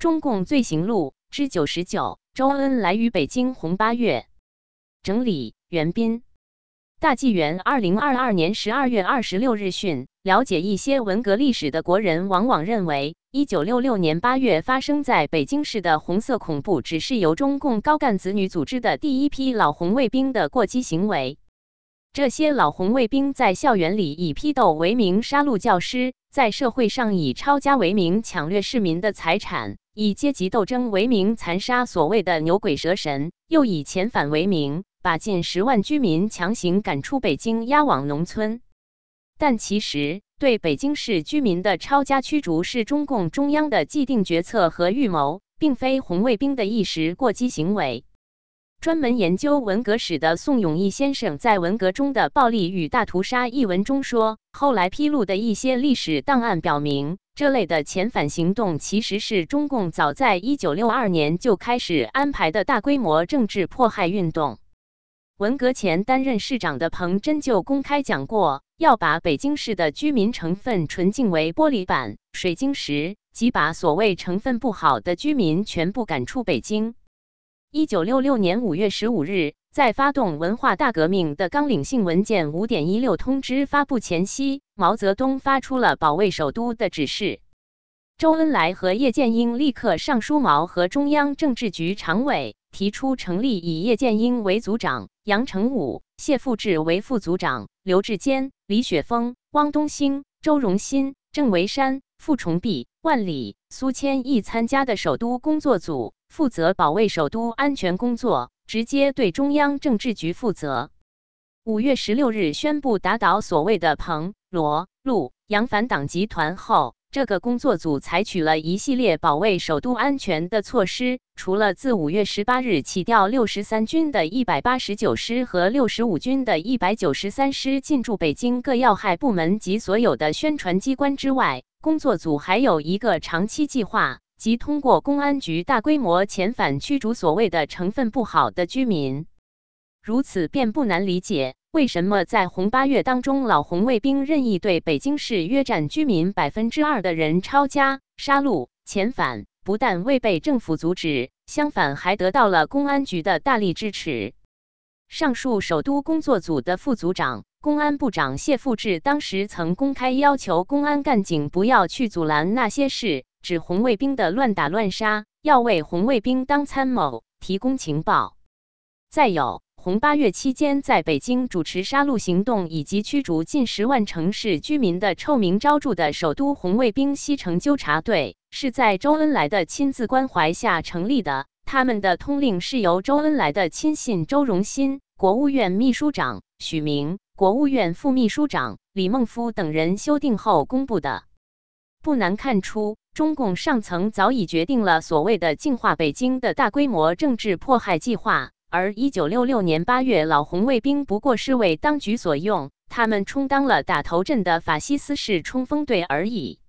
中共罪行录之九十九，周恩来于北京红八月。整理：袁斌。大纪元二零二二年十二月二十六日讯，了解一些文革历史的国人往往认为，一九六六年八月发生在北京市的红色恐怖，只是由中共高干子女组织的第一批老红卫兵的过激行为。这些老红卫兵在校园里以批斗为名杀戮教师，在社会上以抄家为名抢掠市民的财产，以阶级斗争为名残杀所谓的牛鬼蛇神，又以遣返为名。把近十万居民强行赶出北京，押往农村。但其实，对北京市居民的抄家驱逐是中共中央的既定决策和预谋，并非红卫兵的一时过激行为。专门研究文革史的宋永义先生在《文革中的暴力与大屠杀》一文中说：“后来披露的一些历史档案表明，这类的遣返行动其实是中共早在一九六二年就开始安排的大规模政治迫害运动。”文革前担任市长的彭真就公开讲过，要把北京市的居民成分纯净为玻璃板、水晶石，即把所谓成分不好的居民全部赶出北京。一九六六年五月十五日，在发动文化大革命的纲领性文件五点一六通知发布前夕，毛泽东发出了保卫首都的指示。周恩来和叶剑英立刻上书毛和中央政治局常委。提出成立以叶剑英为组长，杨成武、谢富治为副组长，刘志坚、李雪峰、汪东兴、周荣新、郑维山、傅崇碧、万里、苏千义参加的首都工作组，负责保卫首都安全工作，直接对中央政治局负责。五月十六日宣布打倒所谓的彭、罗、陆、杨反党集团后。这个工作组采取了一系列保卫首都安全的措施，除了自五月十八日起调六十三军的一百八十九师和六十五军的一百九十三师进驻北京各要害部门及所有的宣传机关之外，工作组还有一个长期计划，即通过公安局大规模遣返驱逐所谓的成分不好的居民。如此便不难理解。为什么在红八月当中，老红卫兵任意对北京市约占居民百分之二的人抄家、杀戮、遣返，不但未被政府阻止，相反还得到了公安局的大力支持？上述首都工作组的副组长、公安部长谢富治当时曾公开要求公安干警不要去阻拦那些事，指红卫兵的乱打乱杀，要为红卫兵当参谋，提供情报。再有。红八月期间，在北京主持杀戮行动以及驱逐近十万城市居民的臭名昭著的首都红卫兵西城纠察队，是在周恩来的亲自关怀下成立的。他们的通令是由周恩来的亲信周荣新、国务院秘书长许明、国务院副秘书长李孟夫等人修订后公布的。不难看出，中共上层早已决定了所谓的净化北京的大规模政治迫害计划。而一九六六年八月，老红卫兵不过是为当局所用，他们充当了打头阵的法西斯式冲锋队而已。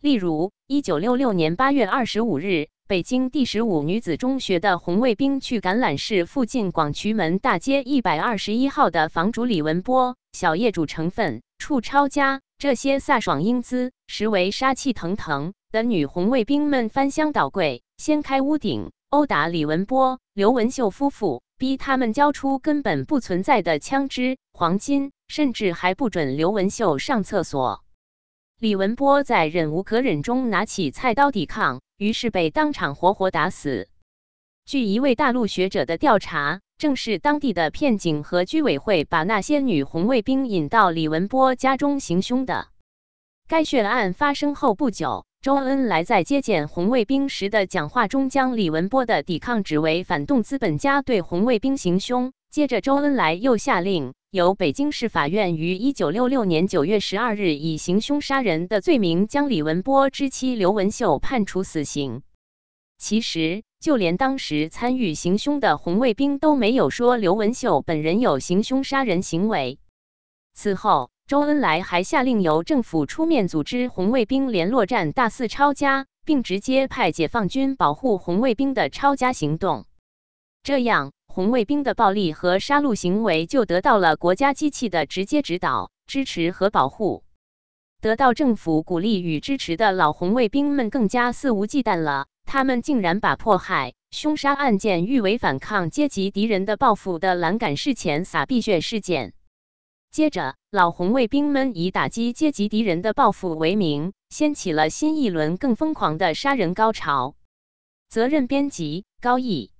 例如，一九六六年八月二十五日，北京第十五女子中学的红卫兵去橄榄市附近广渠门大街一百二十一号的房主李文波小业主成分处抄家，这些飒爽英姿、实为杀气腾腾的女红卫兵们翻箱倒柜，掀开屋顶。殴打李文波、刘文秀夫妇，逼他们交出根本不存在的枪支、黄金，甚至还不准刘文秀上厕所。李文波在忍无可忍中拿起菜刀抵抗，于是被当场活活打死。据一位大陆学者的调查，正是当地的片警和居委会把那些女红卫兵引到李文波家中行凶的。该血案发生后不久。周恩来在接见红卫兵时的讲话中，将李文波的抵抗指为反动资本家对红卫兵行凶。接着，周恩来又下令，由北京市法院于一九六六年九月十二日以行凶杀人的罪名，将李文波之妻刘文秀判处死刑。其实，就连当时参与行凶的红卫兵都没有说刘文秀本人有行凶杀人行为。此后。周恩来还下令由政府出面组织红卫兵联络站，大肆抄家，并直接派解放军保护红卫兵的抄家行动。这样，红卫兵的暴力和杀戮行为就得到了国家机器的直接指导、支持和保护。得到政府鼓励与支持的老红卫兵们更加肆无忌惮了。他们竟然把迫害、凶杀案件誉为反抗阶级敌人的报复的栏杆式前撒币血事件。接着，老红卫兵们以打击阶级敌人的报复为名，掀起了新一轮更疯狂的杀人高潮。责任编辑：高毅。